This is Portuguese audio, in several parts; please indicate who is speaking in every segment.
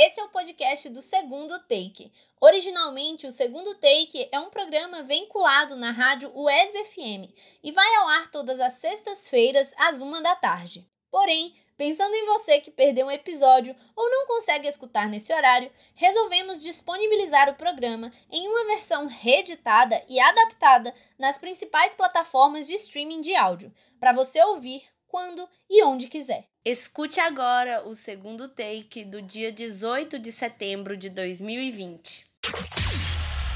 Speaker 1: Esse é o podcast do Segundo Take. Originalmente, o Segundo Take é um programa vinculado na rádio USB FM e vai ao ar todas as sextas-feiras às uma da tarde. Porém, pensando em você que perdeu um episódio ou não consegue escutar nesse horário, resolvemos disponibilizar o programa em uma versão reeditada e adaptada nas principais plataformas de streaming de áudio, para você ouvir quando e onde quiser. Escute agora o segundo take do dia 18 de setembro de 2020.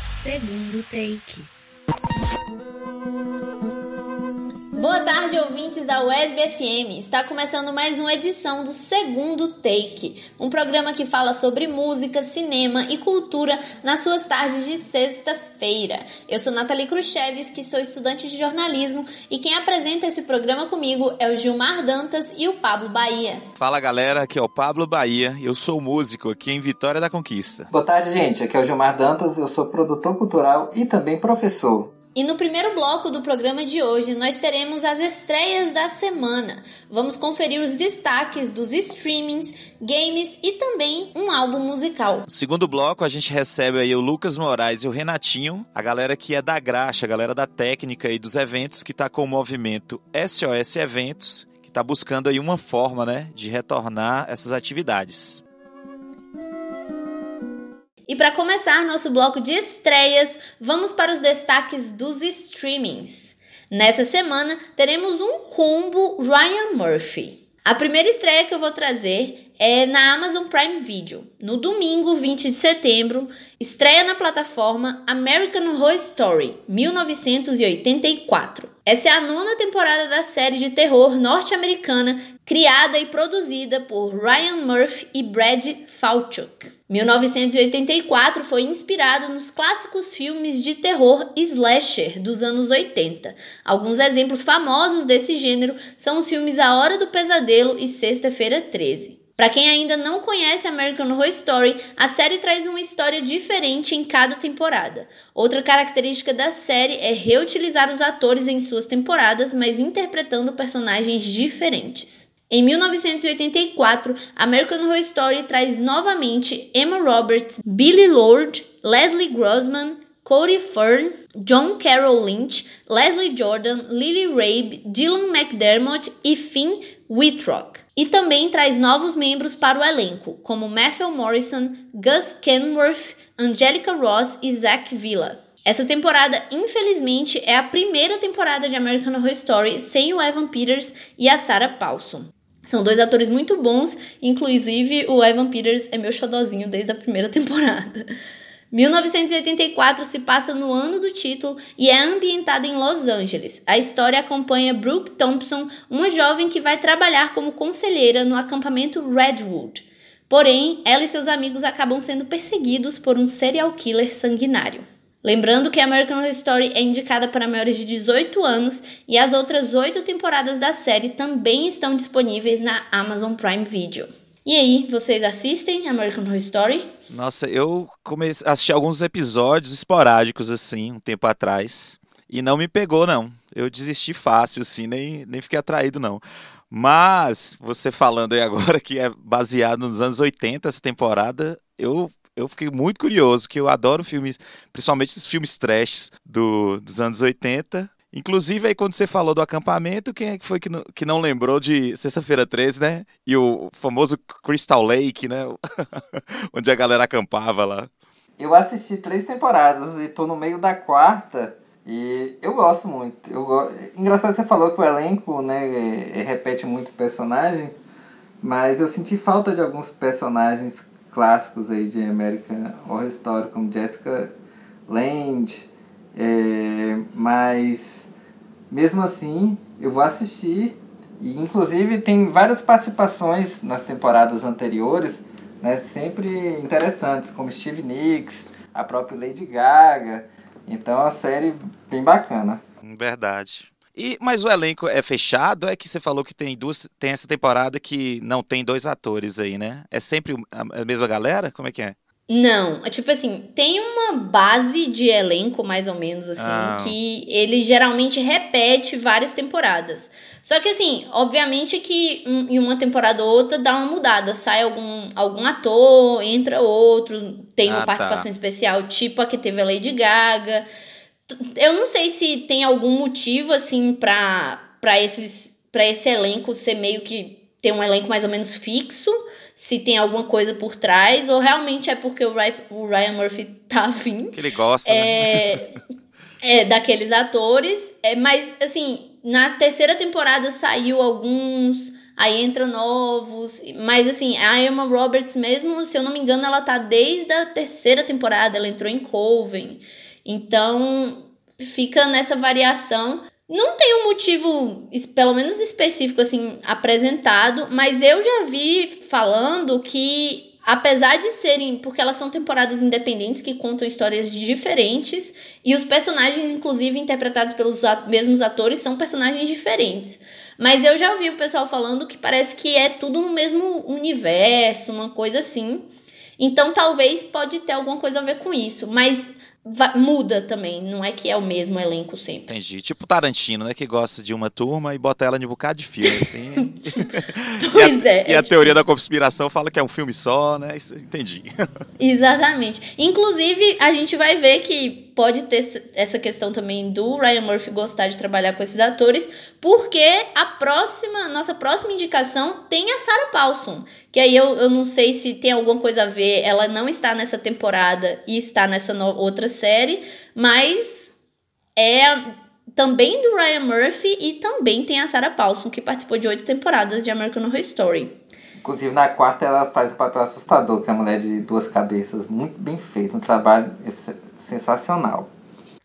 Speaker 1: Segundo take. Boa tarde, ouvintes da UESB FM. Está começando mais uma edição do Segundo Take, um programa que fala sobre música, cinema e cultura nas suas tardes de sexta-feira. Eu sou Nathalie que sou estudante de jornalismo, e quem apresenta esse programa comigo é o Gilmar Dantas e o Pablo Bahia.
Speaker 2: Fala galera, aqui é o Pablo Bahia, eu sou músico aqui em Vitória da Conquista.
Speaker 3: Boa tarde, gente. Aqui é o Gilmar Dantas, eu sou produtor cultural e também professor.
Speaker 1: E no primeiro bloco do programa de hoje, nós teremos as estreias da semana. Vamos conferir os destaques dos streamings, games e também um álbum musical.
Speaker 2: No segundo bloco, a gente recebe aí o Lucas Moraes e o Renatinho, a galera que é da graxa, a galera da técnica e dos eventos, que está com o movimento SOS Eventos, que está buscando aí uma forma, né, de retornar essas atividades.
Speaker 1: E para começar nosso bloco de estreias, vamos para os destaques dos streamings. Nessa semana teremos um combo Ryan Murphy. A primeira estreia que eu vou trazer é na Amazon Prime Video. No domingo, 20 de setembro, estreia na plataforma American Horror Story 1984. Essa é a nona temporada da série de terror norte-americana criada e produzida por Ryan Murphy e Brad Falchuk. 1984 foi inspirado nos clássicos filmes de terror slasher dos anos 80. Alguns exemplos famosos desse gênero são os filmes A Hora do Pesadelo e Sexta-feira 13. Para quem ainda não conhece American Horror Story, a série traz uma história diferente em cada temporada. Outra característica da série é reutilizar os atores em suas temporadas, mas interpretando personagens diferentes. Em 1984, American Horror Story traz novamente Emma Roberts, Billy Lord, Leslie Grossman, Cody Fern, John Carroll Lynch, Leslie Jordan, Lily Rabe, Dylan McDermott e Finn Wittrock. E também traz novos membros para o elenco, como Matthew Morrison, Gus Kenworth, Angelica Ross e Zach Villa. Essa temporada, infelizmente, é a primeira temporada de American Horror Story sem o Evan Peters e a Sarah Paulson. São dois atores muito bons, inclusive o Evan Peters é meu xodozinho desde a primeira temporada. 1984 se passa no ano do título e é ambientada em Los Angeles. A história acompanha Brooke Thompson, uma jovem que vai trabalhar como conselheira no acampamento Redwood. Porém, ela e seus amigos acabam sendo perseguidos por um serial killer sanguinário. Lembrando que American Horror Story é indicada para maiores de 18 anos e as outras oito temporadas da série também estão disponíveis na Amazon Prime Video. E aí, vocês assistem American Horror Story?
Speaker 2: Nossa, eu comecei a assistir alguns episódios esporádicos assim, um tempo atrás, e não me pegou não. Eu desisti fácil assim, nem, nem fiquei atraído não. Mas você falando aí agora que é baseado nos anos 80 essa temporada, eu eu fiquei muito curioso, que eu adoro filmes, principalmente esses filmes trash do, dos anos 80. Inclusive, aí quando você falou do acampamento, quem é que foi que não, que não lembrou de Sexta-feira 13, né? E o famoso Crystal Lake, né? Onde a galera acampava lá.
Speaker 3: Eu assisti três temporadas e tô no meio da quarta e eu gosto muito. Eu go... Engraçado que você falou que o elenco, né, repete muito personagem, mas eu senti falta de alguns personagens clássicos aí de American Horror Story, como Jessica Lange, é, mas mesmo assim eu vou assistir e inclusive tem várias participações nas temporadas anteriores, né, sempre interessantes, como Steve Nicks, a própria Lady Gaga. Então é uma série bem bacana.
Speaker 2: Verdade. E, mas o elenco é fechado? É que você falou que tem duas, tem essa temporada que não tem dois atores aí, né? É sempre a mesma galera? Como é que é?
Speaker 1: Não, é tipo assim, tem uma base de elenco, mais ou menos, assim, ah. que ele geralmente repete várias temporadas. Só que assim, obviamente que em uma temporada ou outra dá uma mudada. Sai algum, algum ator, entra outro, tem uma ah, tá. participação tá. especial, tipo a que teve a Lady Gaga. Eu não sei se tem algum motivo, assim, pra, pra, esses, pra esse elenco ser meio que. ter um elenco mais ou menos fixo se tem alguma coisa por trás, ou realmente é porque o Ryan, o Ryan Murphy tá afim.
Speaker 2: Que ele gosta,
Speaker 1: é, né? é, daqueles atores. É, mas, assim, na terceira temporada saiu alguns, aí entram novos. Mas, assim, a Emma Roberts mesmo, se eu não me engano, ela tá desde a terceira temporada, ela entrou em Coven. Então, fica nessa variação. Não tem um motivo, pelo menos específico, assim, apresentado, mas eu já vi falando que, apesar de serem. Porque elas são temporadas independentes que contam histórias diferentes, e os personagens, inclusive, interpretados pelos mesmos atores, são personagens diferentes. Mas eu já vi o pessoal falando que parece que é tudo no mesmo universo, uma coisa assim. Então talvez pode ter alguma coisa a ver com isso. Mas muda também, não é que é o mesmo elenco sempre.
Speaker 2: Entendi. Tipo Tarantino, né? Que gosta de uma turma e bota ela em um bocado de filme, assim.
Speaker 1: pois
Speaker 2: e a,
Speaker 1: é.
Speaker 2: E é a tipo teoria da conspiração fala que é um filme só, né? Isso, entendi.
Speaker 1: Exatamente. Inclusive, a gente vai ver que pode ter essa questão também do Ryan Murphy gostar de trabalhar com esses atores, porque a próxima, nossa próxima indicação tem a Sarah Paulson, que aí eu, eu não sei se tem alguma coisa a ver, ela não está nessa temporada e está nessa outra série, mas é também do Ryan Murphy e também tem a Sarah Paulson, que participou de oito temporadas de American Horror Story.
Speaker 3: Inclusive na quarta ela faz o papel assustador, que é a mulher de duas cabeças, muito bem feito, um trabalho sensacional.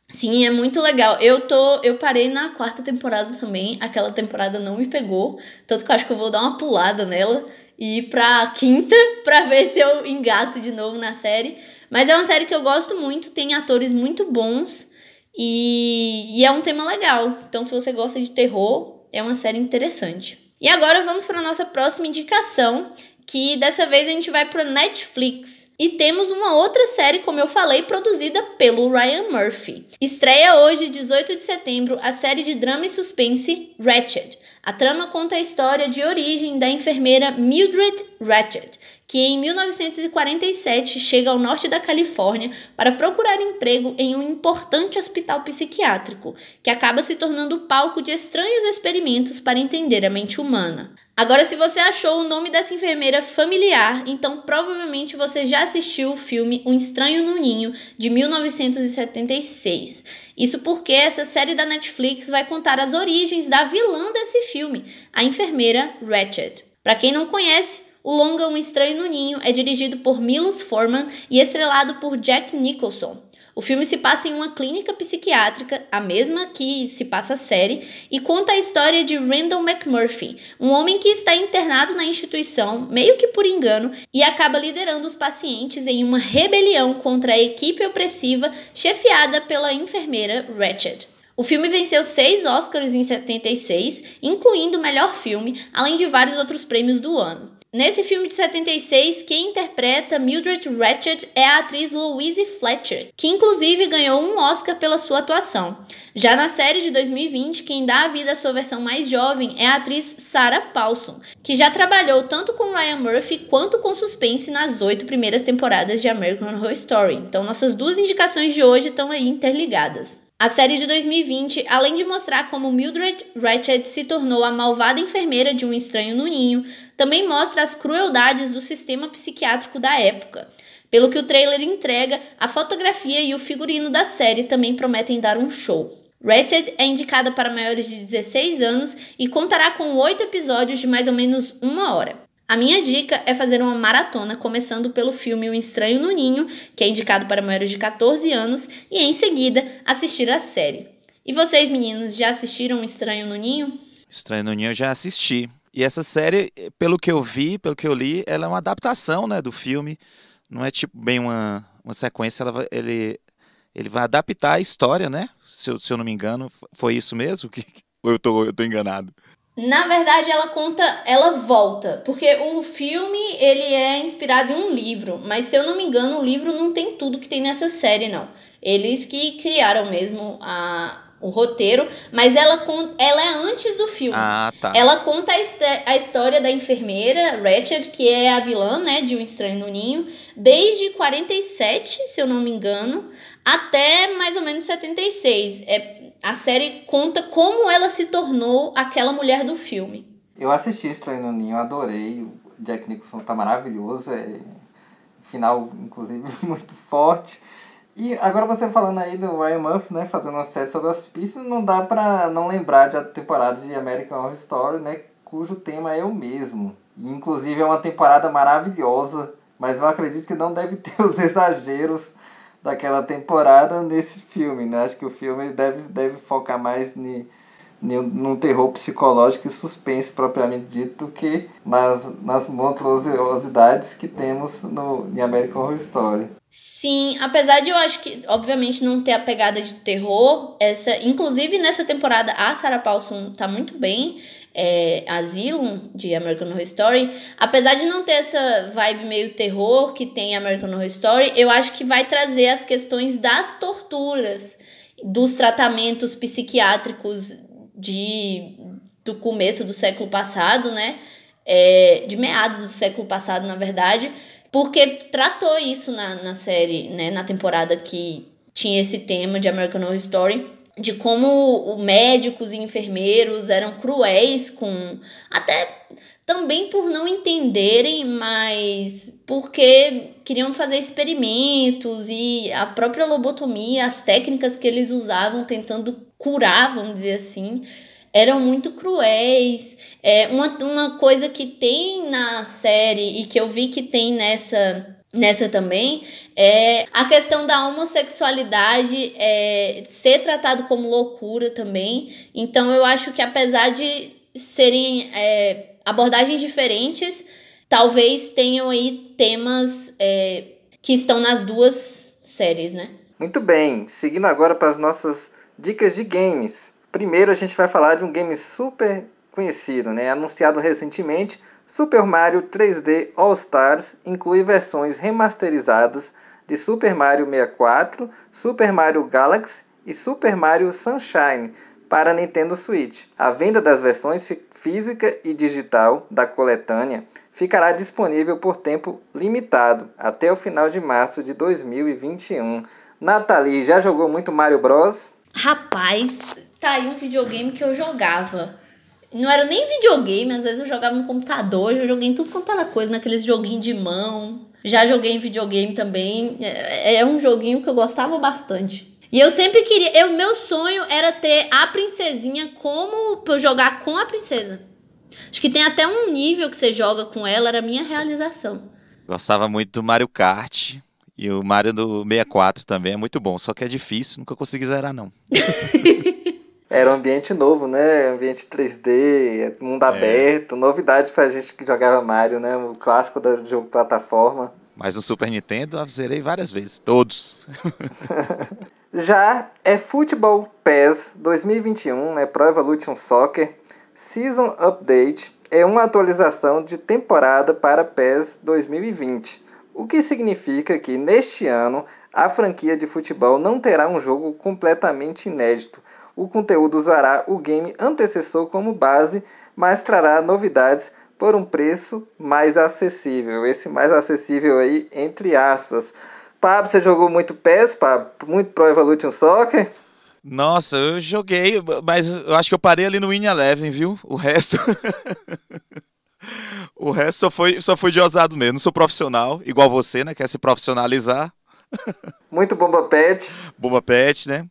Speaker 1: Sim, é muito legal. Eu tô, eu parei na quarta temporada também. Aquela temporada não me pegou, tanto que eu acho que eu vou dar uma pulada nela e ir pra quinta pra ver se eu engato de novo na série. Mas é uma série que eu gosto muito, tem atores muito bons e, e é um tema legal. Então, se você gosta de terror, é uma série interessante. E agora vamos para a nossa próxima indicação, que dessa vez a gente vai para Netflix. E temos uma outra série, como eu falei, produzida pelo Ryan Murphy. Estreia hoje, 18 de setembro, a série de drama e suspense Ratched. A trama conta a história de origem da enfermeira Mildred Ratched, que em 1947 chega ao norte da Califórnia para procurar emprego em um importante hospital psiquiátrico, que acaba se tornando palco de estranhos experimentos para entender a mente humana. Agora, se você achou o nome dessa enfermeira familiar, então provavelmente você já assistiu o filme Um Estranho no Ninho, de 1976. Isso porque essa série da Netflix vai contar as origens da vilã desse filme, a enfermeira Ratched. Para quem não conhece, o longa Um Estranho no Ninho é dirigido por Milos Forman e estrelado por Jack Nicholson. O filme se passa em uma clínica psiquiátrica, a mesma que se passa a série, e conta a história de Randall McMurphy, um homem que está internado na instituição, meio que por engano, e acaba liderando os pacientes em uma rebelião contra a equipe opressiva chefiada pela enfermeira Ratched. O filme venceu seis Oscars em 76, incluindo o melhor filme, além de vários outros prêmios do ano. Nesse filme de 76, quem interpreta Mildred Ratched é a atriz Louise Fletcher, que inclusive ganhou um Oscar pela sua atuação. Já na série de 2020, quem dá a vida à sua versão mais jovem é a atriz Sarah Paulson, que já trabalhou tanto com Ryan Murphy quanto com suspense nas oito primeiras temporadas de American Horror Story. Então, nossas duas indicações de hoje estão aí interligadas. A série de 2020, além de mostrar como Mildred Ratched se tornou a malvada enfermeira de um estranho no ninho, também mostra as crueldades do sistema psiquiátrico da época. Pelo que o trailer entrega, a fotografia e o figurino da série também prometem dar um show. Ratched é indicada para maiores de 16 anos e contará com oito episódios de mais ou menos uma hora. A minha dica é fazer uma maratona, começando pelo filme O Estranho no Ninho, que é indicado para maiores de 14 anos, e em seguida assistir a série. E vocês, meninos, já assistiram O Estranho no Ninho?
Speaker 2: Estranho no Ninho eu já assisti. E essa série, pelo que eu vi, pelo que eu li, ela é uma adaptação né, do filme. Não é tipo bem uma, uma sequência, ela ele, ele vai adaptar a história, né? Se eu, se eu não me engano, foi isso mesmo? Ou eu tô, eu tô enganado?
Speaker 1: Na verdade, ela conta, ela volta, porque o filme ele é inspirado em um livro, mas se eu não me engano, o livro não tem tudo que tem nessa série, não. Eles que criaram mesmo a, o roteiro, mas ela, ela é antes do filme.
Speaker 2: Ah, tá.
Speaker 1: Ela conta a, a história da enfermeira Ratched, que é a vilã, né, de Um Estranho no Ninho, desde 47, se eu não me engano, até mais ou menos 76. É, a série conta como ela se tornou aquela mulher do filme.
Speaker 3: Eu assisti Estranho no Ninho, adorei. O Jack Nicholson tá maravilhoso, é final inclusive muito forte. E agora você falando aí do Ryan Murphy, né, fazendo uma série sobre hospício, não dá pra não lembrar de a temporada de American Horror Story, né, cujo tema é o mesmo. Inclusive é uma temporada maravilhosa, mas eu acredito que não deve ter os exageros daquela temporada nesse filme, né? Acho que o filme deve, deve focar mais ni, num terror psicológico e suspense propriamente dito que nas, nas monstruosidades que temos no, em American Horror Story.
Speaker 1: Sim, apesar de eu acho que, obviamente, não ter a pegada de terror, essa, inclusive nessa temporada a Sarah Paulson tá muito bem, é, Asylum de American Horror Story, apesar de não ter essa vibe meio terror que tem American Horror Story, eu acho que vai trazer as questões das torturas, dos tratamentos psiquiátricos de do começo do século passado, né? É, de meados do século passado, na verdade, porque tratou isso na, na série, né? Na temporada que tinha esse tema de American Horror Story, de como médicos e enfermeiros eram cruéis com. Até também por não entenderem, mas porque queriam fazer experimentos e a própria lobotomia, as técnicas que eles usavam tentando curar, vamos dizer assim, eram muito cruéis. É, uma, uma coisa que tem na série e que eu vi que tem nessa nessa também é a questão da homossexualidade é, ser tratado como loucura também. Então eu acho que apesar de serem é, abordagens diferentes, talvez tenham aí temas é, que estão nas duas séries, né?
Speaker 3: Muito bem, seguindo agora para as nossas dicas de games. Primeiro a gente vai falar de um game super conhecido, né? Anunciado recentemente, Super Mario 3D All Stars inclui versões remasterizadas de Super Mario 64, Super Mario Galaxy e Super Mario Sunshine para Nintendo Switch. A venda das versões física e digital da coletânea ficará disponível por tempo limitado até o final de março de 2021. Nathalie, já jogou muito Mario Bros?
Speaker 1: Rapaz, tá aí um videogame que eu jogava. Não era nem videogame, às vezes eu jogava no computador, já joguei em tudo quanto era coisa, naqueles joguinhos de mão. Já joguei em videogame também. É, é um joguinho que eu gostava bastante. E eu sempre queria. Eu, meu sonho era ter a princesinha como pra eu jogar com a princesa. Acho que tem até um nível que você joga com ela, era a minha realização.
Speaker 2: Gostava muito do Mario Kart. E o Mario do 64 também é muito bom, só que é difícil, nunca consegui zerar, não.
Speaker 3: Era um ambiente novo, né? Ambiente 3D, mundo é. aberto, novidade pra gente que jogava Mario, né? O clássico do jogo plataforma.
Speaker 2: Mas no Super Nintendo eu zerei várias vezes, todos.
Speaker 3: Já é Football PES 2021, né? Pro Evolution Soccer Season Update é uma atualização de temporada para PES 2020, o que significa que neste ano a franquia de futebol não terá um jogo completamente inédito. O conteúdo usará o game antecessor como base, mas trará novidades por um preço mais acessível. Esse mais acessível aí, entre aspas. Pablo, você jogou muito PES, Pablo? Muito Pro Evolution Soccer?
Speaker 2: Nossa, eu joguei, mas eu acho que eu parei ali no Win Eleven, viu? O resto. o resto só foi, só foi de ousado mesmo. Não sou profissional, igual você, né? Quer se profissionalizar.
Speaker 3: Muito bomba pet.
Speaker 2: Bomba pet, né?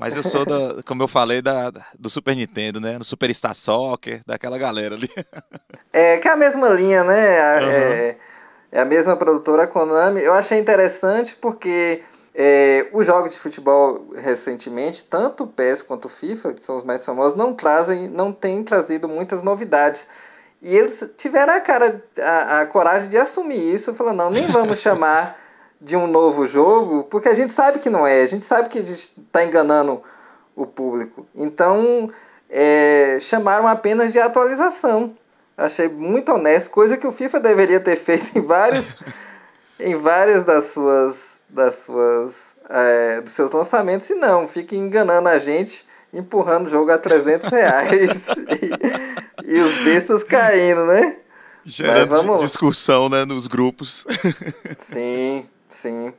Speaker 2: Mas eu sou, da, como eu falei, da, do Super Nintendo, né? No Super Star Soccer, daquela galera ali.
Speaker 3: É, que é a mesma linha, né? Uhum. É, é a mesma produtora Konami. Eu achei interessante porque é, os jogos de futebol recentemente, tanto o PES quanto o FIFA, que são os mais famosos, não trazem, não têm trazido muitas novidades. E eles tiveram a cara, a, a coragem de assumir isso, falando, não, nem vamos chamar de um novo jogo, porque a gente sabe que não é, a gente sabe que a gente está enganando o público. Então, é, chamaram apenas de atualização. Achei muito honesto, coisa que o FIFA deveria ter feito em vários, em várias das suas, das suas, é, dos seus lançamentos. E não, fica enganando a gente, empurrando o jogo a 300 reais e, e os bestas caindo, né?
Speaker 2: Gerando vamos... discussão, né, nos grupos.
Speaker 3: sim, sim.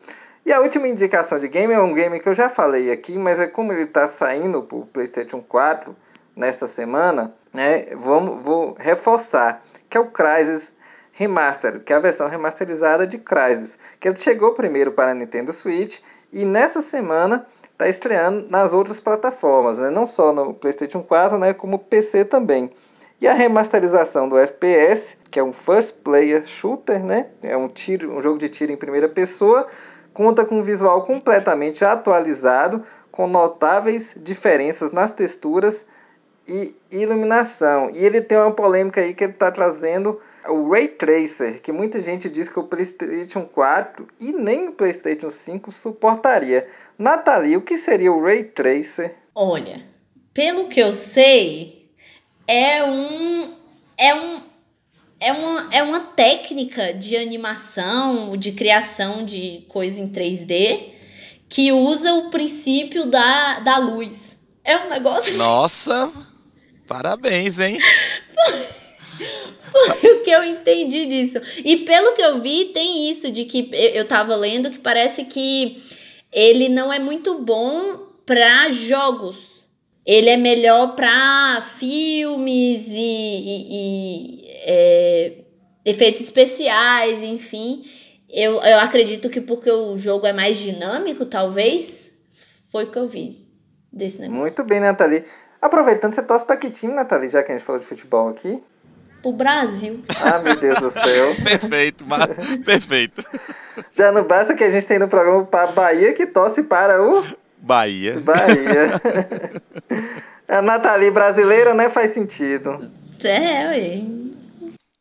Speaker 3: E a última indicação de game é um game que eu já falei aqui, mas é como ele está saindo para o PlayStation 4 nesta semana, né? Vamos, vou reforçar que é o Crysis Remastered, que é a versão remasterizada de Crysis, que ele chegou primeiro para a Nintendo Switch e nessa semana está estreando nas outras plataformas, né? não só no PlayStation 4, né? como PC também. E a remasterização do FPS, que é um first player shooter, né? É um tiro, um jogo de tiro em primeira pessoa, conta com um visual completamente atualizado, com notáveis diferenças nas texturas e iluminação. E ele tem uma polêmica aí que ele está trazendo o Ray Tracer, que muita gente diz que o PlayStation 4 e nem o PlayStation 5 suportaria. Nathalie, o que seria o Ray Tracer?
Speaker 1: Olha, pelo que eu sei, é um é um é uma, é uma técnica de animação, de criação de coisa em 3D que usa o princípio da, da luz. É um negócio. Assim.
Speaker 2: Nossa! Parabéns, hein?
Speaker 1: Foi o que eu entendi disso. E pelo que eu vi, tem isso de que eu tava lendo que parece que ele não é muito bom para jogos ele é melhor para filmes e, e, e é, efeitos especiais, enfim. Eu, eu acredito que porque o jogo é mais dinâmico, talvez, foi o que eu vi desse negócio.
Speaker 3: Muito bem, Nathalie. Aproveitando, você torce pra que time, Nathalie, já que a gente falou de futebol aqui?
Speaker 1: Pro Brasil.
Speaker 3: Ah, meu Deus do céu.
Speaker 2: perfeito, mas, perfeito.
Speaker 3: Já não basta que a gente tem no programa para Bahia que torce para o
Speaker 2: Bahia.
Speaker 3: Bahia. a Nathalie brasileira, né? Faz sentido.
Speaker 1: É, ué.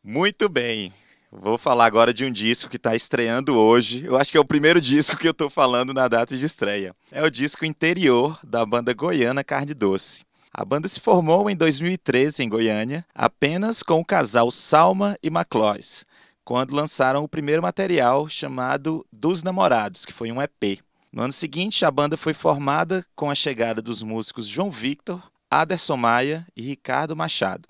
Speaker 2: Muito bem. Vou falar agora de um disco que está estreando hoje. Eu acho que é o primeiro disco que eu estou falando na data de estreia. É o disco interior da banda goiana Carne Doce. A banda se formou em 2013 em Goiânia, apenas com o casal Salma e Maclós, quando lançaram o primeiro material chamado Dos Namorados, que foi um EP. No ano seguinte, a banda foi formada com a chegada dos músicos João Victor, Aderson Maia e Ricardo Machado.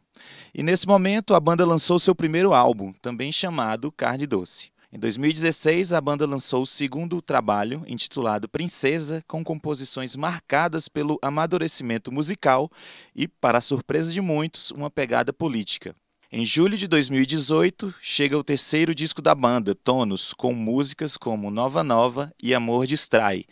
Speaker 2: E nesse momento, a banda lançou seu primeiro álbum, também chamado Carne Doce. Em 2016, a banda lançou o segundo trabalho, intitulado Princesa, com composições marcadas pelo amadurecimento musical e, para surpresa de muitos, uma pegada política. Em julho de 2018, chega o terceiro disco da banda, Tonos, com músicas como Nova Nova e Amor Distrai,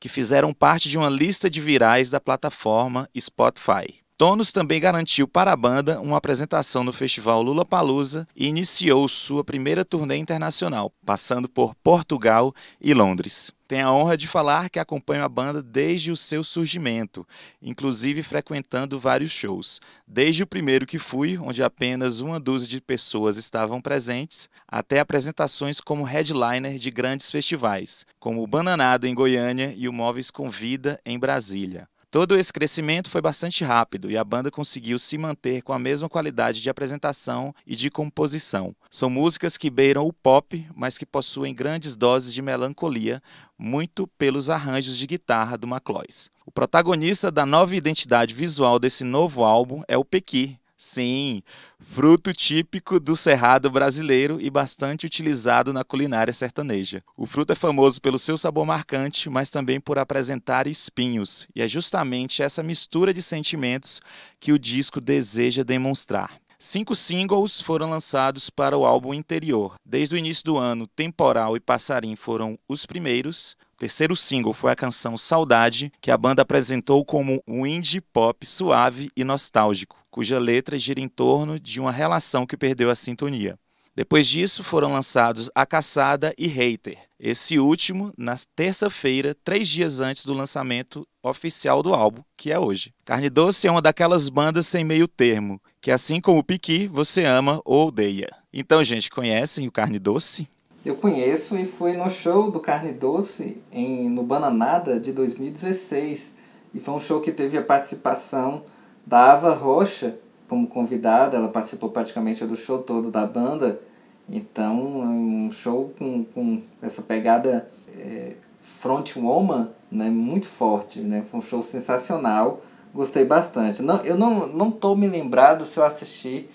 Speaker 2: que fizeram parte de uma lista de virais da plataforma Spotify. Tonos também garantiu para a banda uma apresentação no festival Lula Palusa e iniciou sua primeira turnê internacional, passando por Portugal e Londres. Tenho a honra de falar que acompanho a banda desde o seu surgimento, inclusive frequentando vários shows. Desde o primeiro que fui, onde apenas uma dúzia de pessoas estavam presentes, até apresentações como headliner de grandes festivais, como o Bananada em Goiânia e o Móveis Convida em Brasília. Todo esse crescimento foi bastante rápido e a banda conseguiu se manter com a mesma qualidade de apresentação e de composição. São músicas que beiram o pop, mas que possuem grandes doses de melancolia, muito pelos arranjos de guitarra do McLoys. O protagonista da nova identidade visual desse novo álbum é o Pequi, Sim, fruto típico do cerrado brasileiro e bastante utilizado na culinária sertaneja. O fruto é famoso pelo seu sabor marcante, mas também por apresentar espinhos, e é justamente essa mistura de sentimentos que o disco deseja demonstrar. Cinco singles foram lançados para o álbum interior. Desde o início do ano, Temporal e Passarim foram os primeiros. O terceiro single foi a canção Saudade, que a banda apresentou como um indie pop suave e nostálgico cuja letra gira em torno de uma relação que perdeu a sintonia. Depois disso, foram lançados A Caçada e Hater. Esse último na terça-feira, três dias antes do lançamento oficial do álbum, que é hoje. Carne Doce é uma daquelas bandas sem meio termo, que assim como o Piqui, você ama ou odeia. Então, gente, conhecem o Carne Doce?
Speaker 3: Eu conheço e fui no show do Carne Doce em, no Bananada de 2016. E foi um show que teve a participação da Ava Rocha como convidada, ela participou praticamente do show todo da banda, então um show com, com essa pegada é, frontwoman né, muito forte, né, foi um show sensacional, gostei bastante. Não, eu não, não tô me lembrado se eu assisti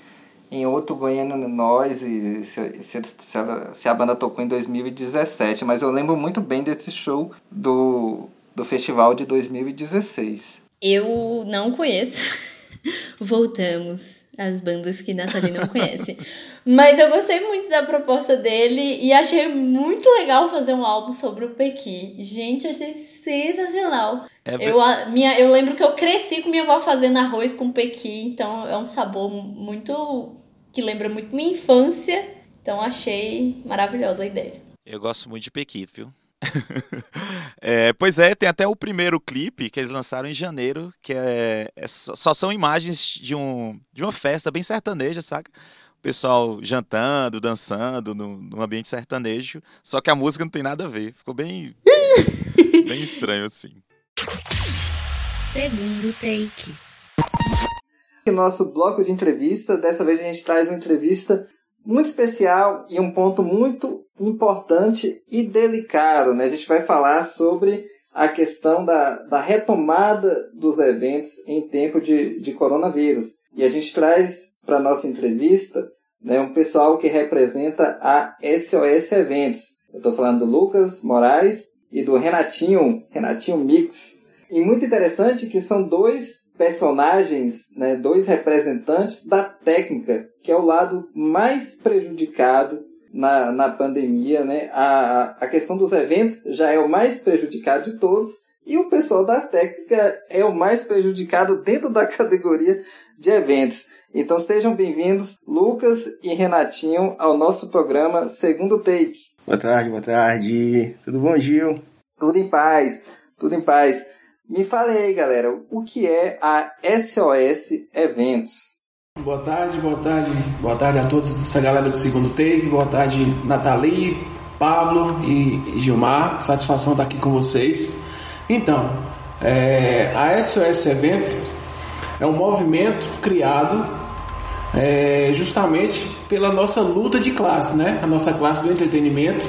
Speaker 3: em outro Goiânia Noise, se, se, se, ela, se a banda tocou em 2017, mas eu lembro muito bem desse show do, do festival de 2016.
Speaker 1: Eu não conheço. Voltamos às bandas que Nathalie não conhece. Mas eu gostei muito da proposta dele e achei muito legal fazer um álbum sobre o Pequi. Gente, achei sensacional. É eu, a, minha, eu lembro que eu cresci com minha avó fazendo arroz com Pequi, então é um sabor muito. que lembra muito minha infância. Então achei maravilhosa a ideia.
Speaker 2: Eu gosto muito de Pequi, viu? é, pois é, tem até o primeiro clipe que eles lançaram em janeiro, que é, é só são imagens de, um, de uma festa bem sertaneja, saca? O pessoal jantando, dançando no, num ambiente sertanejo, só que a música não tem nada a ver. Ficou bem, bem estranho assim.
Speaker 1: Segundo take.
Speaker 3: Nosso bloco de entrevista, dessa vez a gente traz uma entrevista muito especial e um ponto muito importante e delicado. Né? A gente vai falar sobre a questão da, da retomada dos eventos em tempo de, de coronavírus. E a gente traz para nossa entrevista né, um pessoal que representa a SOS Eventos. Eu estou falando do Lucas Moraes e do Renatinho, Renatinho Mix. E muito interessante que são dois personagens, né, dois representantes da técnica, que é o lado mais prejudicado na, na pandemia. Né? A, a questão dos eventos já é o mais prejudicado de todos, e o pessoal da técnica é o mais prejudicado dentro da categoria de eventos. Então sejam bem-vindos, Lucas e Renatinho, ao nosso programa Segundo Take.
Speaker 4: Boa tarde, boa tarde. Tudo bom, Gil?
Speaker 3: Tudo em paz, tudo em paz. Me fale aí, galera, o que é a SOS Eventos?
Speaker 5: Boa tarde, boa tarde, boa tarde a todos essa galera do segundo take, boa tarde Nathalie, Pablo e Gilmar, satisfação estar aqui com vocês. Então, é, a SOS Eventos é um movimento criado é, justamente pela nossa luta de classe, né? A nossa classe do entretenimento,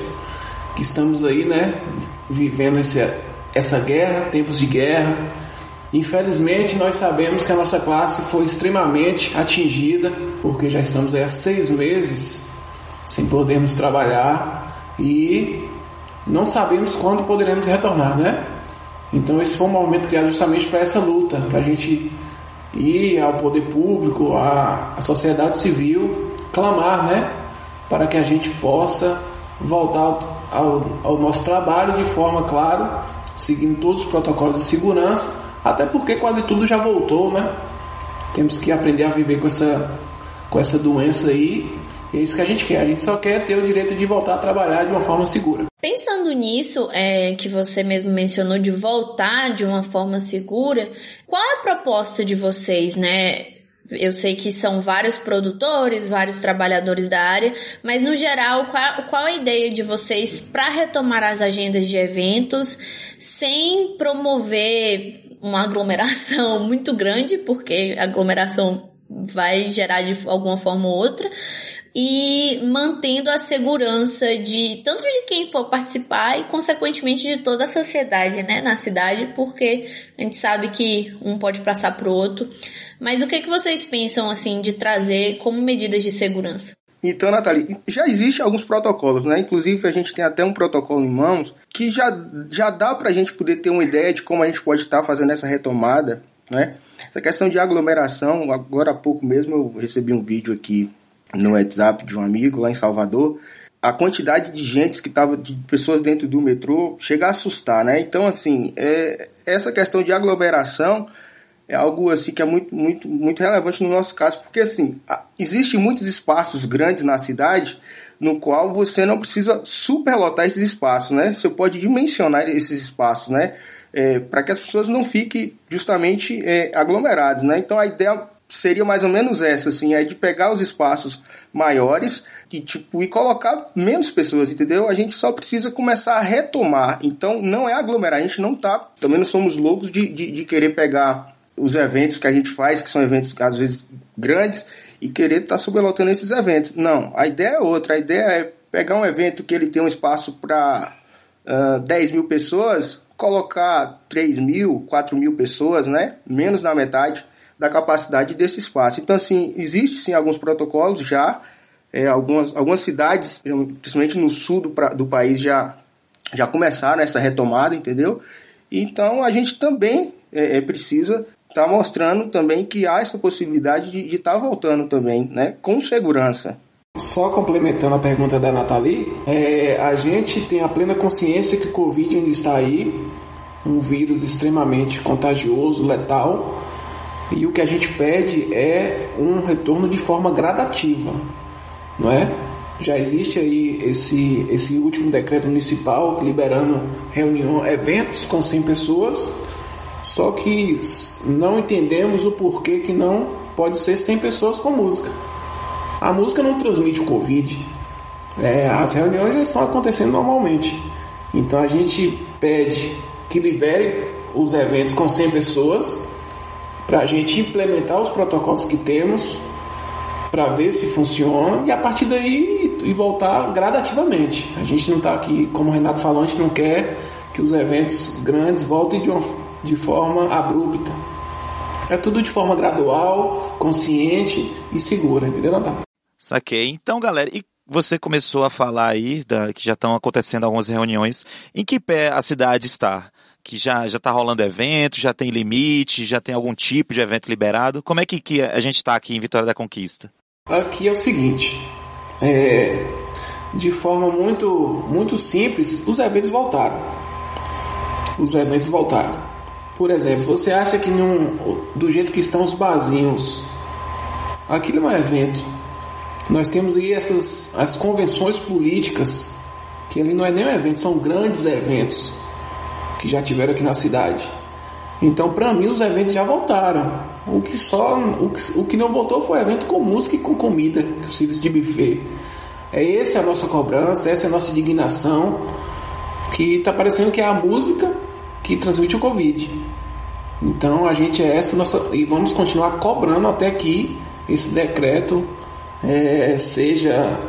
Speaker 5: que estamos aí, né, vivendo esse essa guerra, tempos de guerra. Infelizmente, nós sabemos que a nossa classe foi extremamente atingida, porque já estamos há seis meses sem podermos trabalhar e não sabemos quando poderemos retornar, né? Então, esse foi um momento criado justamente para essa luta, para a gente ir ao poder público, à, à sociedade civil, clamar, né? Para que a gente possa voltar ao, ao, ao nosso trabalho de forma, claro, seguindo todos os protocolos de segurança, até porque quase tudo já voltou, né? Temos que aprender a viver com essa, com essa doença aí. E é isso que a gente quer. A gente só quer ter o direito de voltar a trabalhar de uma forma segura.
Speaker 1: Pensando nisso, é, que você mesmo mencionou de voltar de uma forma segura, qual é a proposta de vocês, né? Eu sei que são vários produtores, vários trabalhadores da área, mas no geral, qual, qual a ideia de vocês para retomar as agendas de eventos sem promover uma aglomeração muito grande, porque aglomeração vai gerar de alguma forma ou outra, e mantendo a segurança de tanto de quem for participar e consequentemente de toda a sociedade, né, na cidade, porque a gente sabe que um pode passar para o outro. Mas o que que vocês pensam assim de trazer como medidas de segurança?
Speaker 4: Então, Nathalie, já existem alguns protocolos, né? Inclusive, a gente tem até um protocolo em mãos que já, já dá para a gente poder ter uma ideia de como a gente pode estar fazendo essa retomada, né? Essa questão de aglomeração, agora há pouco mesmo eu recebi um vídeo aqui no WhatsApp de um amigo lá em Salvador. A quantidade de gente que estava, de pessoas dentro do metrô, chega a assustar, né? Então, assim, é, essa questão de aglomeração é algo assim que é muito, muito, muito relevante no nosso caso, porque assim, existem muitos espaços grandes na cidade no qual você não precisa superlotar esses espaços, né? Você pode dimensionar esses espaços, né? É, para que as pessoas não fiquem justamente é, aglomeradas, né? Então a ideia seria mais ou menos essa, assim, é de pegar os espaços maiores e tipo e colocar menos pessoas, entendeu? A gente só precisa começar a retomar. Então não é aglomerar, a gente não tá, também não somos loucos de, de, de querer pegar os eventos que a gente faz, que são eventos às vezes grandes, e querer estar tá superlotando esses eventos. Não, a ideia é outra. A ideia é pegar um evento que ele tem um espaço para uh, 10 mil pessoas, colocar 3 mil, 4 mil pessoas, né? Menos da metade da capacidade desse espaço. Então, assim, existe sim alguns protocolos já, é, algumas, algumas cidades, principalmente no sul do, do país, já, já começaram essa retomada, entendeu? Então, a gente também é, é precisa estar tá mostrando também que há essa possibilidade de estar tá voltando também, né? Com segurança.
Speaker 5: Só complementando a pergunta da Nathalie, é, a gente tem a plena consciência que o Covid ainda está aí, um vírus extremamente contagioso, letal, e o que a gente pede é um retorno de forma gradativa, não é? Já existe aí esse, esse último decreto municipal liberando reunião, eventos com 100 pessoas, só que não entendemos o porquê que não pode ser 100 pessoas com música. A música não transmite o Covid. É, as reuniões já estão acontecendo normalmente. Então a gente pede que libere os eventos com 100 pessoas para a gente implementar os protocolos que temos para ver se funciona e a partir daí e voltar gradativamente. A gente não está aqui, como o Renato falou, a gente não quer que os eventos grandes voltem de, uma, de forma abrupta. É tudo de forma gradual, consciente e segura, entendeu, Natália?
Speaker 2: Saquei. Então, galera, e você começou a falar aí da, que já estão acontecendo algumas reuniões. Em que pé a cidade está? Que já já está rolando evento, já tem limite, já tem algum tipo de evento liberado? Como é que, que a gente está aqui em Vitória da Conquista?
Speaker 5: Aqui é o seguinte, é, de forma muito muito simples, os eventos voltaram. Os eventos voltaram. Por exemplo, você acha que num, do jeito que estão os barzinhos, aquilo é um evento nós temos aí essas as convenções políticas, que ali não é nem um evento, são grandes eventos que já tiveram aqui na cidade. Então, para mim, os eventos já voltaram. O que só o que, o que não voltou foi o evento com música e com comida, que o serviço de buffet. É essa a nossa cobrança, essa é a nossa indignação, que está parecendo que é a música que transmite o Covid. Então, a gente é essa nossa e vamos continuar cobrando até que esse decreto é, seja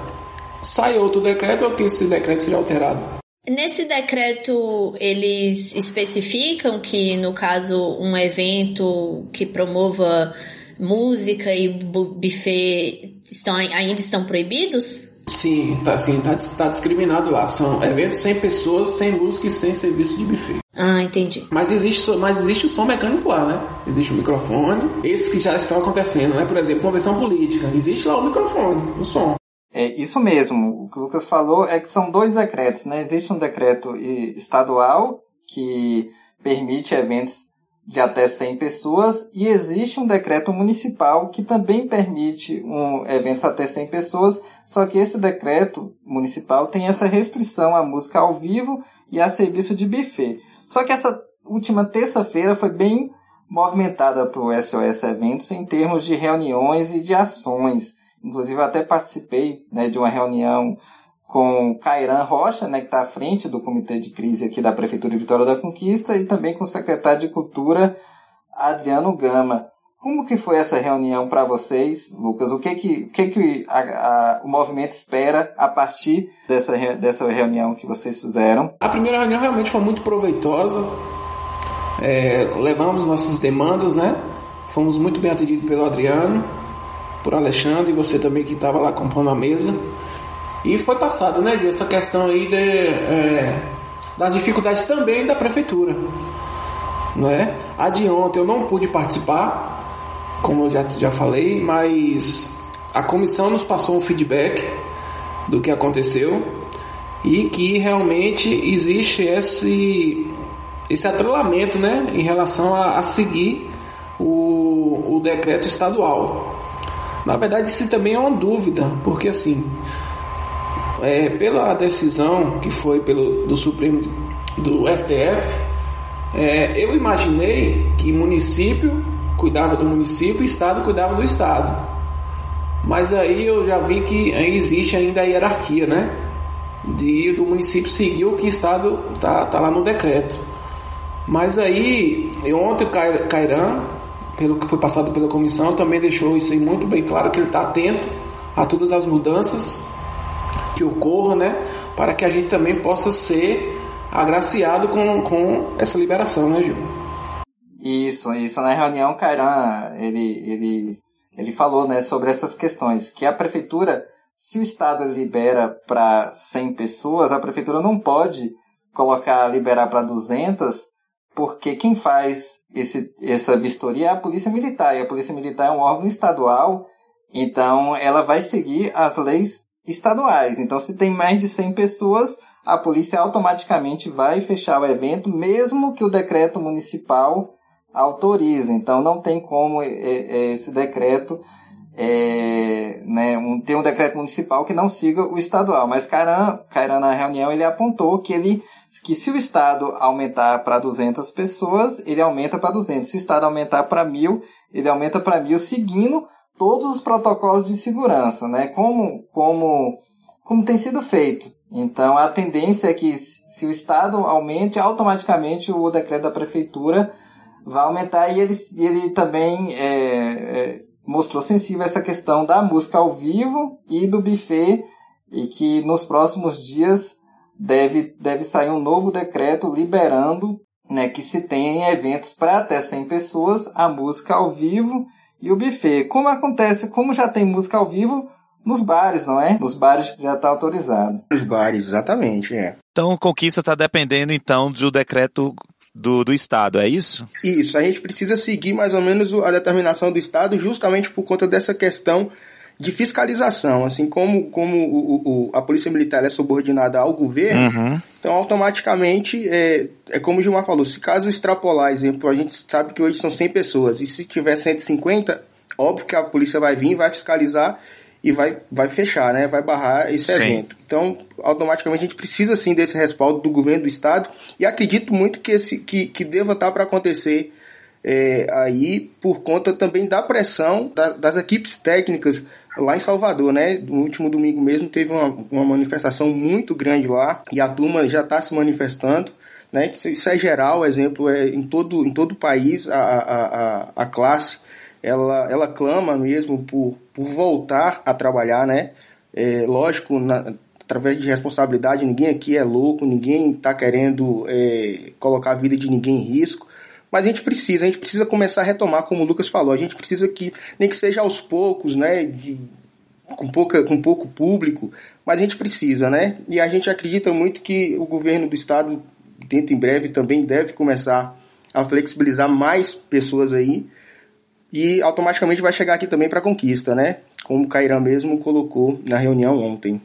Speaker 5: saia outro decreto ou que esse decreto seja alterado.
Speaker 1: Nesse decreto, eles especificam que, no caso, um evento que promova música e buffet estão, ainda estão proibidos?
Speaker 5: Sim, tá, sim, tá, tá discriminado lá. São eventos sem pessoas, sem música e sem serviço de buffet.
Speaker 1: Ah, entendi.
Speaker 5: Mas existe, mas existe o som mecânico lá, né? Existe o microfone. Esses que já estão acontecendo, né? Por exemplo, convenção política. Existe lá o microfone, o som.
Speaker 3: É isso mesmo. O que o Lucas falou é que são dois decretos, né? Existe um decreto estadual que permite eventos de até 100 pessoas e existe um decreto municipal que também permite um, eventos até 100 pessoas, só que esse decreto municipal tem essa restrição à música ao vivo e a serviço de buffet. Só que essa última terça-feira foi bem movimentada para o SOS Eventos em termos de reuniões e de ações. Inclusive, eu até participei né, de uma reunião com Cairan Rocha, né, que está à frente do Comitê de Crise aqui da Prefeitura de Vitória da Conquista, e também com o secretário de Cultura, Adriano Gama. Como que foi essa reunião para vocês, Lucas? O que que, o, que que a, a, o movimento espera a partir dessa, dessa reunião que vocês fizeram?
Speaker 5: A primeira reunião realmente foi muito proveitosa. É, levamos nossas demandas, né? Fomos muito bem atendidos pelo Adriano, por Alexandre e você também que estava lá compondo a mesa. E foi passado, né, essa questão aí de, é, das dificuldades também da prefeitura. Não é? A de ontem eu não pude participar, como eu já, já falei, mas a comissão nos passou um feedback do que aconteceu e que realmente existe esse, esse atrelamento né, em relação a, a seguir o, o decreto estadual. Na verdade, isso também é uma dúvida, porque assim, é, pela decisão que foi pelo, do Supremo do STF, é, eu imaginei que município cuidava do município e Estado cuidava do Estado. Mas aí eu já vi que existe ainda a hierarquia, né? De do município seguir o que o Estado tá, tá lá no decreto. Mas aí, ontem o Cairan pelo que foi passado pela comissão, também deixou isso aí muito bem claro que ele está atento a todas as mudanças que ocorram, né? Para que a gente também possa ser agraciado com, com essa liberação, né, Gil?
Speaker 3: Isso, isso. Na reunião, Cairan, ele, ele, ele falou né, sobre essas questões, que a prefeitura, se o Estado libera para 100 pessoas, a prefeitura não pode colocar, liberar para 200, porque quem faz esse, essa vistoria é a Polícia Militar, e a Polícia Militar é um órgão estadual, então ela vai seguir as leis estaduais. Então, se tem mais de 100 pessoas, a polícia automaticamente vai fechar o evento, mesmo que o decreto municipal autorize. Então, não tem como é, é, esse decreto é, né, um, ter um decreto municipal que não siga o estadual. Mas Cairan, Cairan na reunião ele apontou que ele que se o estado aumentar para 200 pessoas, ele aumenta para 200. Se o estado aumentar para 1000, ele aumenta para 1000, seguindo todos os protocolos de segurança, né? Como como como tem sido feito. Então a tendência é que se o estado aumente, automaticamente o decreto da prefeitura vai aumentar e ele, ele também é, é, mostrou sensível a essa questão da música ao vivo e do buffet e que nos próximos dias deve, deve sair um novo decreto liberando né, que se tenha eventos para até 100 pessoas a música ao vivo e o buffet. Como acontece, como já tem música ao vivo nos bares, não é? Nos bares já está autorizado.
Speaker 4: Nos bares, exatamente, é.
Speaker 2: Então, Conquista está dependendo, então, do decreto do, do Estado, é isso?
Speaker 4: Isso, a gente precisa seguir mais ou menos a determinação do Estado justamente por conta dessa questão de fiscalização, assim como, como o, o, a polícia militar é subordinada ao governo, uhum. então automaticamente é, é como o Gilmar falou, se caso extrapolar, exemplo, a gente sabe que hoje são 100 pessoas, e se tiver 150, óbvio que a polícia vai vir, vai fiscalizar e vai, vai fechar, né? Vai barrar esse sim. evento. Então, automaticamente a gente precisa sim desse respaldo do governo do estado e acredito muito que esse que, que deva estar para acontecer é, aí por conta também da pressão da, das equipes técnicas lá em Salvador, né? No último domingo mesmo teve uma, uma manifestação muito grande lá e a turma já está se manifestando. Né? Isso é geral, exemplo, é em todo, em todo o país a, a, a, a classe ela, ela clama mesmo por, por voltar a trabalhar, né? É, lógico, na, através de responsabilidade, ninguém aqui é louco, ninguém está querendo é, colocar a vida de ninguém em risco, mas a gente precisa, a gente precisa começar a retomar, como o Lucas falou, a gente precisa que, nem que seja aos poucos, né, de, com, pouca, com pouco público, mas a gente precisa, né, e a gente acredita muito que o governo do estado, dentro em breve, também deve começar a flexibilizar mais pessoas aí, e automaticamente vai chegar aqui também para conquista, né? Como o Cairan mesmo colocou na reunião ontem.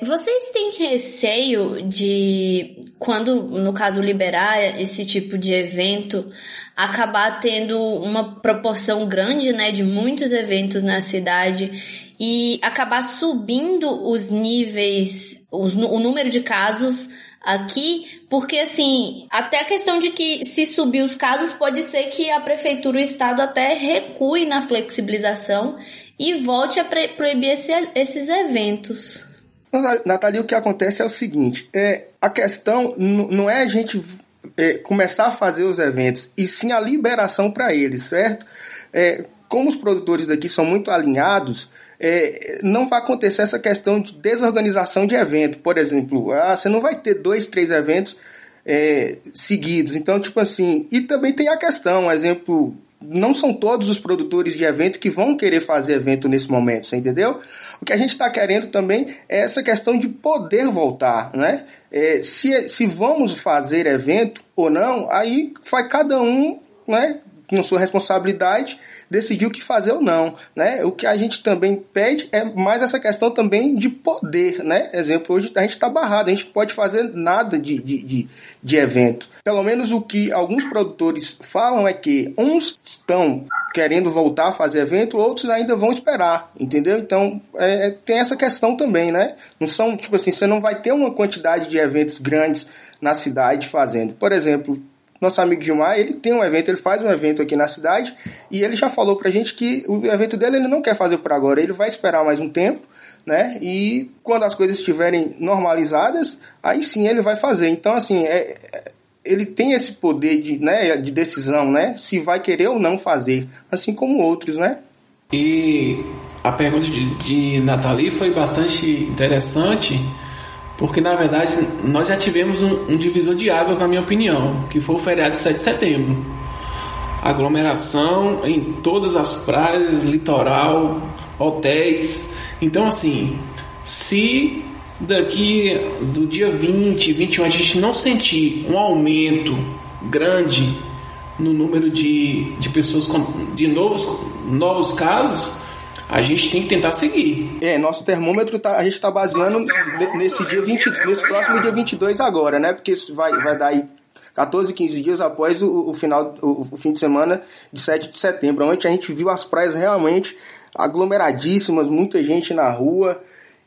Speaker 1: Vocês têm receio de, quando, no caso, liberar esse tipo de evento, acabar tendo uma proporção grande, né, de muitos eventos na cidade e acabar subindo os níveis, os, o número de casos aqui, porque assim, até a questão de que se subir os casos, pode ser que a prefeitura, o estado até recue na flexibilização e volte a proibir esse, esses eventos.
Speaker 4: Nathalie, o que acontece é o seguinte: é, a questão não é a gente é, começar a fazer os eventos, e sim a liberação para eles, certo? É, como os produtores daqui são muito alinhados, é, não vai acontecer essa questão de desorganização de evento. Por exemplo, ah, você não vai ter dois, três eventos é, seguidos. Então, tipo assim, e também tem a questão, exemplo, não são todos os produtores de evento que vão querer fazer evento nesse momento, você entendeu? O que a gente está querendo também é essa questão de poder voltar, né? É, se, se vamos fazer evento ou não, aí vai cada um, né, com sua responsabilidade decidir o que fazer ou não, né? O que a gente também pede é mais essa questão também de poder, né? Exemplo, hoje a gente está barrado, a gente pode fazer nada de, de, de, de evento. Pelo menos o que alguns produtores falam é que uns estão querendo voltar a fazer evento, outros ainda vão esperar, entendeu? Então é, tem essa questão também, né? Não são, tipo assim, você não vai ter uma quantidade de eventos grandes na cidade fazendo. Por exemplo, nosso amigo Gilmar, ele tem um evento, ele faz um evento aqui na cidade e ele já falou pra gente que o evento dele ele não quer fazer por agora, ele vai esperar mais um tempo, né? E quando as coisas estiverem normalizadas, aí sim ele vai fazer. Então, assim, é, é ele tem esse poder de, né, de decisão, né? Se vai querer ou não fazer, assim como outros, né?
Speaker 5: E a pergunta de, de Nathalie foi bastante interessante, porque na verdade nós já tivemos um, um divisor de águas, na minha opinião, que foi o feriado de 7 de setembro. Aglomeração em todas as praias, litoral, hotéis. Então, assim, se daqui do dia 20, 21 a gente não sentir um aumento grande no número de, de pessoas com, de novos, novos casos, a gente tem que tentar seguir.
Speaker 4: É, nosso termômetro tá, a gente está baseando nesse dia 20, nesse próximo dia 22 agora, né? Porque isso vai, vai dar aí 14, 15 dias após o, o final, o, o, fim de semana de 7 de setembro, onde a gente viu as praias realmente aglomeradíssimas, muita gente na rua.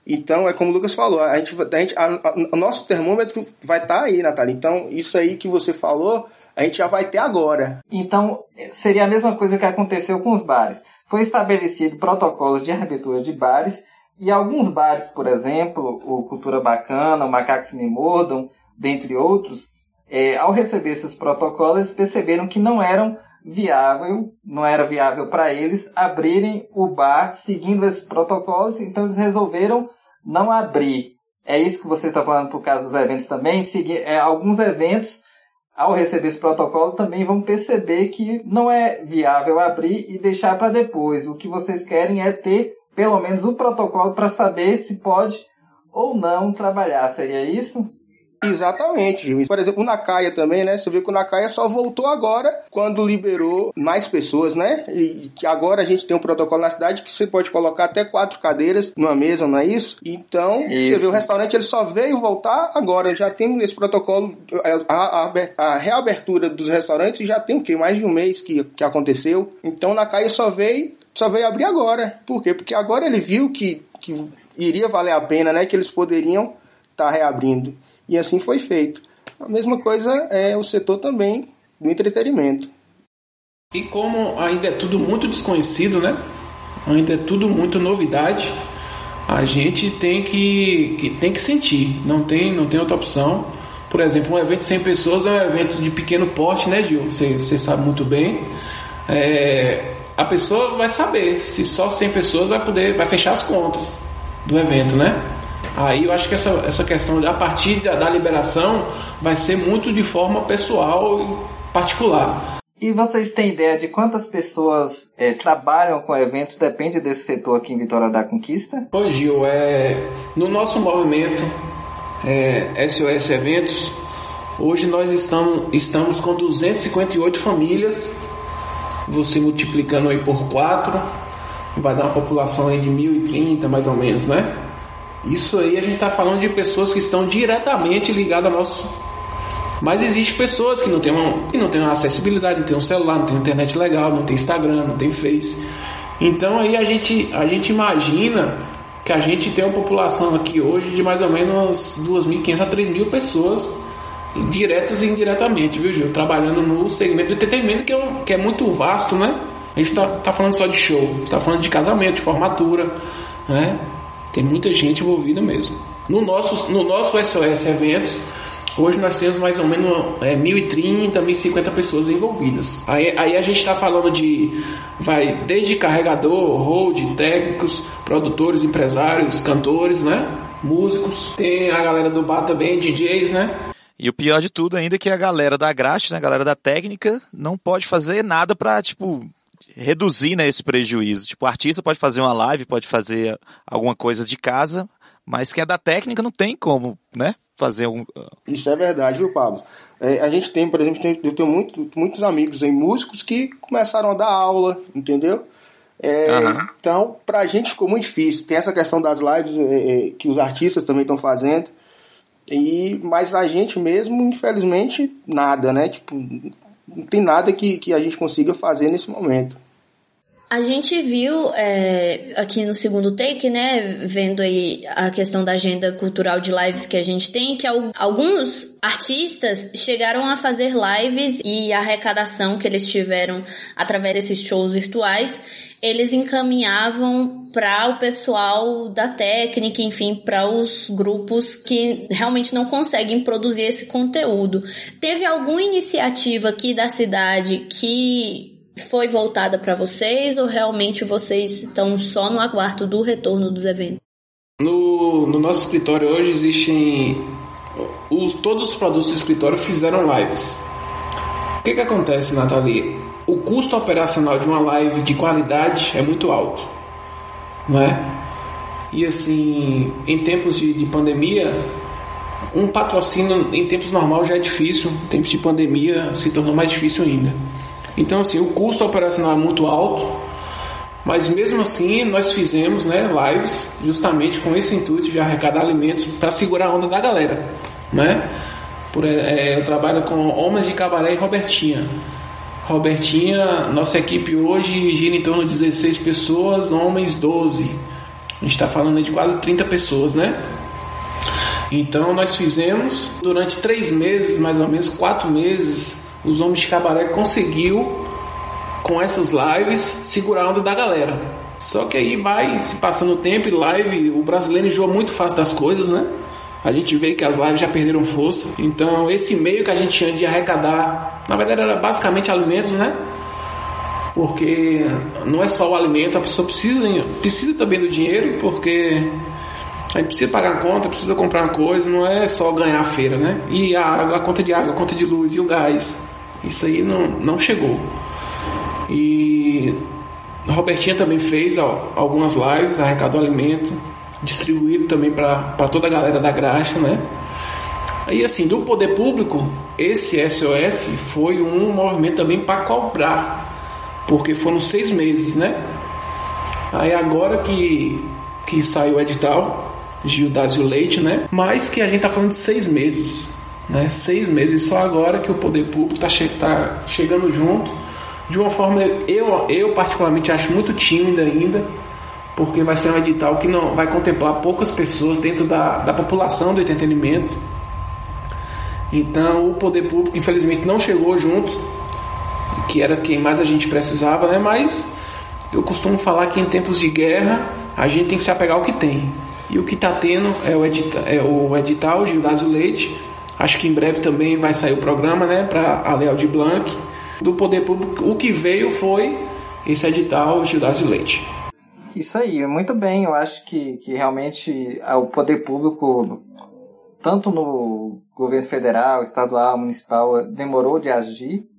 Speaker 4: Então, é como o Lucas falou, a gente, a gente, a, a, o nosso termômetro vai estar tá aí, Natália. Então, isso aí que você falou, a gente já vai ter agora.
Speaker 3: Então, seria a mesma coisa que aconteceu com os bares. Foi estabelecido protocolos de reabertura de bares e alguns bares, por exemplo, o Cultura Bacana, o Macacos Me Mordam, dentre outros, é, ao receber esses protocolos, perceberam que não eram viável, não era viável para eles abrirem o bar seguindo esses protocolos, então eles resolveram não abrir. É isso que você está falando por causa dos eventos também. Seguir, é, alguns eventos, ao receber esse protocolo, também vão perceber que não é viável abrir e deixar para depois. O que vocês querem é ter pelo menos um protocolo para saber se pode ou não trabalhar. Seria isso?
Speaker 4: Exatamente, Gil. Por exemplo, o Nakaya também, né? Você vê que o Nakaya só voltou agora quando liberou mais pessoas, né? E agora a gente tem um protocolo na cidade que você pode colocar até quatro cadeiras numa mesa, não é isso? Então, isso. você vê o restaurante ele só veio voltar agora. Já tem esse protocolo, a, a, a reabertura dos restaurantes já tem o quê? Mais de um mês que, que aconteceu. Então, o Nakaya só veio, só veio abrir agora. Por quê? Porque agora ele viu que, que iria valer a pena, né? Que eles poderiam estar tá reabrindo. E assim foi feito. A mesma coisa é o setor também do entretenimento.
Speaker 5: E como ainda é tudo muito desconhecido, né? Ainda é tudo muito novidade. A gente tem que, que, tem que sentir, não tem, não tem outra opção. Por exemplo, um evento de 100 pessoas é um evento de pequeno porte, né, Gil? Você, sabe muito bem. É, a pessoa vai saber se só 100 pessoas vai poder, vai fechar as contas do evento, né? Aí eu acho que essa, essa questão, a partir da, da liberação, vai ser muito de forma pessoal e particular.
Speaker 3: E vocês têm ideia de quantas pessoas é, trabalham com eventos? Depende desse setor aqui em Vitória da Conquista?
Speaker 5: Ô Gil, é, no nosso movimento é, SOS Eventos, hoje nós estamos, estamos com 258 famílias, você multiplicando aí por 4, vai dar uma população aí de 1.030 mais ou menos, né? Isso aí a gente está falando de pessoas que estão diretamente ligadas ao nosso. Mas existe pessoas que não têm uma, que não têm uma acessibilidade, não tem um celular, não tem internet legal, não tem Instagram, não tem Face. Então aí a gente, a gente imagina que a gente tem uma população aqui hoje de mais ou menos 2.500 a 3.000 pessoas diretas e indiretamente, viu, Gil? Trabalhando no segmento do entretenimento que é, um, que é muito vasto, né? A gente tá, tá falando só de show, tá falando de casamento, de formatura, né? Tem muita gente envolvida mesmo. No nosso, no nosso SOS Eventos, hoje nós temos mais ou menos é, 1.030, 1.050 pessoas envolvidas. Aí, aí a gente está falando de, vai, desde carregador, hold, técnicos, produtores, empresários, cantores, né? Músicos. Tem a galera do bar também, DJs, né?
Speaker 2: E o pior de tudo ainda é que a galera da graxa, né, a galera da técnica, não pode fazer nada para tipo, reduzir né, esse prejuízo. Tipo, o artista pode fazer uma live, pode fazer alguma coisa de casa, mas quem é da técnica não tem como, né? Fazer um. Uh,
Speaker 4: Isso é verdade, viu, Pablo? É, a gente tem, por exemplo, tem, eu tenho muito, muitos amigos em músicos que começaram a dar aula, entendeu? É, uhum. Então, pra gente ficou muito difícil. Tem essa questão das lives é, é que os artistas também estão fazendo. E, mas a gente mesmo, infelizmente, nada, né? Tipo, não tem nada que, que a gente consiga fazer nesse momento.
Speaker 1: A gente viu é, aqui no segundo take, né, vendo aí a questão da agenda cultural de lives que a gente tem, que alguns artistas chegaram a fazer lives e a arrecadação que eles tiveram através desses shows virtuais eles encaminhavam para o pessoal da técnica, enfim, para os grupos que realmente não conseguem produzir esse conteúdo. Teve alguma iniciativa aqui da cidade que foi voltada para vocês ou realmente vocês estão só no aguardo do retorno dos eventos?
Speaker 5: No, no nosso escritório hoje existem os, todos os produtos do escritório fizeram lives. O que, que acontece, Nathalie? O custo operacional de uma live de qualidade é muito alto, não é? E assim, em tempos de, de pandemia, um patrocínio em tempos normais já é difícil, em tempos de pandemia se tornou mais difícil ainda. Então, assim, o custo operacional é muito alto, mas mesmo assim nós fizemos né, lives justamente com esse intuito de arrecadar alimentos para segurar a onda da galera. Né? Por, é, eu trabalho com Homens de Cabaré e Robertinha. Robertinha, nossa equipe hoje gira em torno de 16 pessoas, homens 12. A gente está falando de quase 30 pessoas, né? Então nós fizemos durante três meses, mais ou menos quatro meses, os homens de cabaré conseguiu com essas lives segurar a onda da galera. Só que aí vai se passando o tempo e live, o brasileiro enjoa muito fácil das coisas, né? A gente vê que as lives já perderam força. Então, esse meio que a gente tinha de arrecadar, na verdade era basicamente alimentos, né? Porque não é só o alimento, a pessoa precisa, precisa também do dinheiro, porque a gente precisa pagar a conta, precisa comprar uma coisa, não é só ganhar a feira, né? E a água, a conta de água, a conta de luz e o gás. Isso aí não, não chegou. E a Robertinha também fez ó, algumas lives, arrecadou alimento, distribuído também para toda a galera da graxa, né? Aí assim, do poder público, esse SOS foi um movimento também para cobrar, porque foram seis meses, né? Aí agora que, que saiu o edital, Gil Dásio Leite, né? Mas que a gente tá falando de seis meses, né? Seis meses, só agora que o poder público tá, che tá chegando junto, de uma forma, eu, eu particularmente acho muito tímida ainda, porque vai ser um edital que não vai contemplar poucas pessoas dentro da, da população do entretenimento. Então o poder público infelizmente não chegou junto, que era quem mais a gente precisava, né? Mas eu costumo falar que em tempos de guerra a gente tem que se apegar ao que tem. E o que está tendo é o, edita, é o edital Gildásio Leite. Acho que em breve também vai sair o programa, né? Para a Leal de Blanc. Do poder público, o que veio foi esse edital Gildásio Leite.
Speaker 3: Isso aí, muito bem. Eu acho que, que realmente o poder público, tanto no governo federal, estadual, municipal, demorou de agir.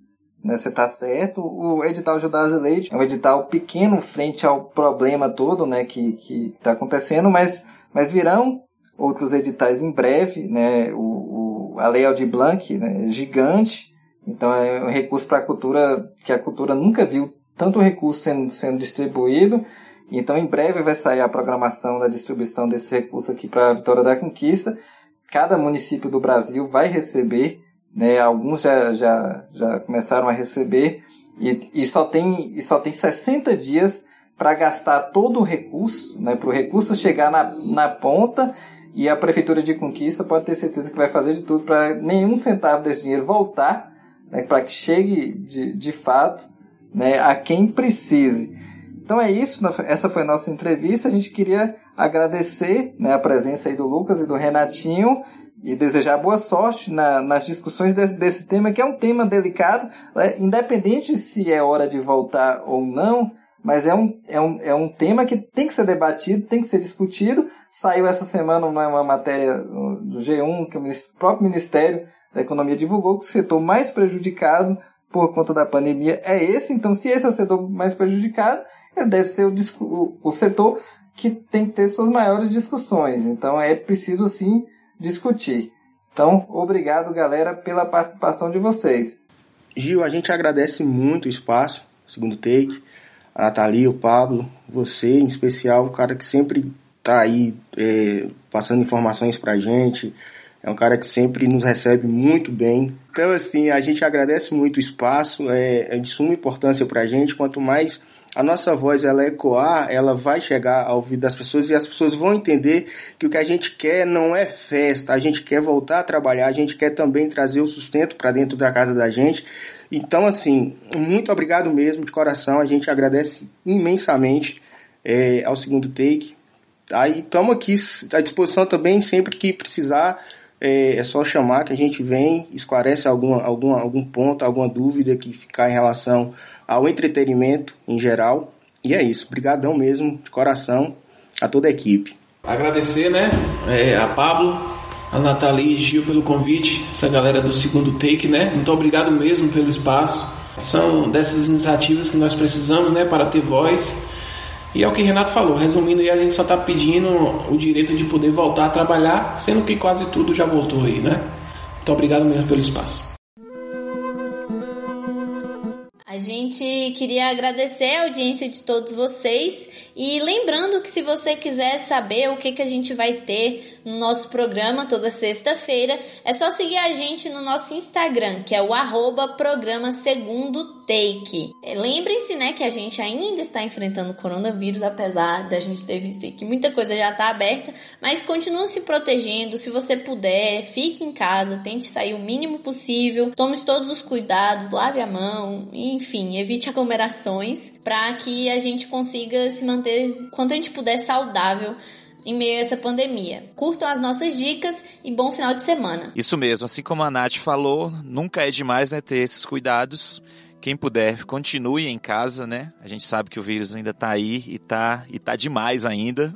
Speaker 3: Né, você está certo. O edital Judas Leite é um edital pequeno frente ao problema todo né, que está acontecendo, mas, mas virão outros editais em breve. Né, o, o, a Lei Aldir Blanc né, é gigante, então é um recurso para a cultura que a cultura nunca viu tanto recurso sendo, sendo distribuído. Então, em breve vai sair a programação da distribuição desse recurso aqui para a Vitória da Conquista. Cada município do Brasil vai receber, né? Alguns já, já, já começaram a receber e, e só tem e só tem 60 dias para gastar todo o recurso, né? Para o recurso chegar na, na ponta e a prefeitura de Conquista pode ter certeza que vai fazer de tudo para nenhum centavo desse dinheiro voltar, né? Para que chegue de, de fato, né? A quem precise. Então é isso, essa foi a nossa entrevista. A gente queria agradecer né, a presença aí do Lucas e do Renatinho e desejar boa sorte na, nas discussões desse, desse, tema, que é um tema delicado, né, independente se é hora de voltar ou não, mas é um, é, um, é um tema que tem que ser debatido, tem que ser discutido. Saiu essa semana uma, uma matéria do G1, que o próprio Ministério da Economia divulgou, que o setor mais prejudicado por conta da pandemia é esse. Então, se esse é o setor mais prejudicado, ele deve ser o, o, setor que tem que ter suas maiores discussões. Então, é preciso sim discutir. Então, obrigado, galera, pela participação de vocês.
Speaker 4: Gil, a gente agradece muito o espaço, segundo take, a Nathalie, o Pablo, você em especial, o cara que sempre está aí é, passando informações para a gente, é um cara que sempre nos recebe muito bem. Então, assim, a gente agradece muito o espaço, é, é de suma importância para a gente. Quanto mais a nossa voz ela ecoar, ela vai chegar ao ouvido das pessoas e as pessoas vão entender que o que a gente quer não é festa, a gente quer voltar a trabalhar, a gente quer também trazer o sustento para dentro da casa da gente. Então, assim, muito obrigado mesmo, de coração, a gente agradece imensamente é, ao segundo take. Tá? E estamos aqui à disposição também, sempre que precisar, é, é, só chamar que a gente vem, esclarece alguma, alguma, algum ponto, alguma dúvida que ficar em relação ao entretenimento em geral. E é isso. Obrigadão mesmo, de coração, a toda a equipe.
Speaker 5: Agradecer, né, é, a Pablo, a Nathalie e Gil pelo convite, essa galera do segundo take, né? Muito obrigado mesmo pelo espaço. São dessas iniciativas que nós precisamos, né, para ter voz. E é o que Renato falou, resumindo a gente só está pedindo o direito de poder voltar a trabalhar, sendo que quase tudo já voltou aí, né? Muito obrigado mesmo pelo espaço.
Speaker 1: A gente queria agradecer a audiência de todos vocês e lembrando que se você quiser saber o que, que a gente vai ter no nosso programa toda sexta-feira, é só seguir a gente no nosso Instagram, que é o arroba programa segundo take. Lembrem-se, né, que a gente ainda está enfrentando o coronavírus, apesar da gente ter visto que muita coisa já está aberta, mas continue se protegendo, se você puder, fique em casa, tente sair o mínimo possível, tome todos os cuidados, lave a mão, enfim, evite aglomerações para que a gente consiga se manter quanto a gente puder saudável em meio a essa pandemia. Curtam as nossas dicas e bom final de semana.
Speaker 2: Isso mesmo, assim como a Nath falou, nunca é demais né, ter esses cuidados. Quem puder, continue em casa, né? A gente sabe que o vírus ainda tá aí e tá, e tá demais ainda.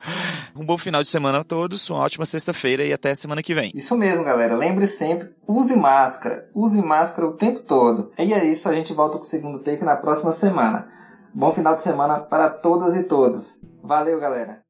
Speaker 2: um bom final de semana a todos, uma ótima sexta-feira e até semana que vem.
Speaker 3: Isso mesmo, galera. Lembre sempre, use máscara. Use máscara o tempo todo. E é isso, a gente volta com o segundo take na próxima semana. Bom final de semana para todas e todos. Valeu, galera.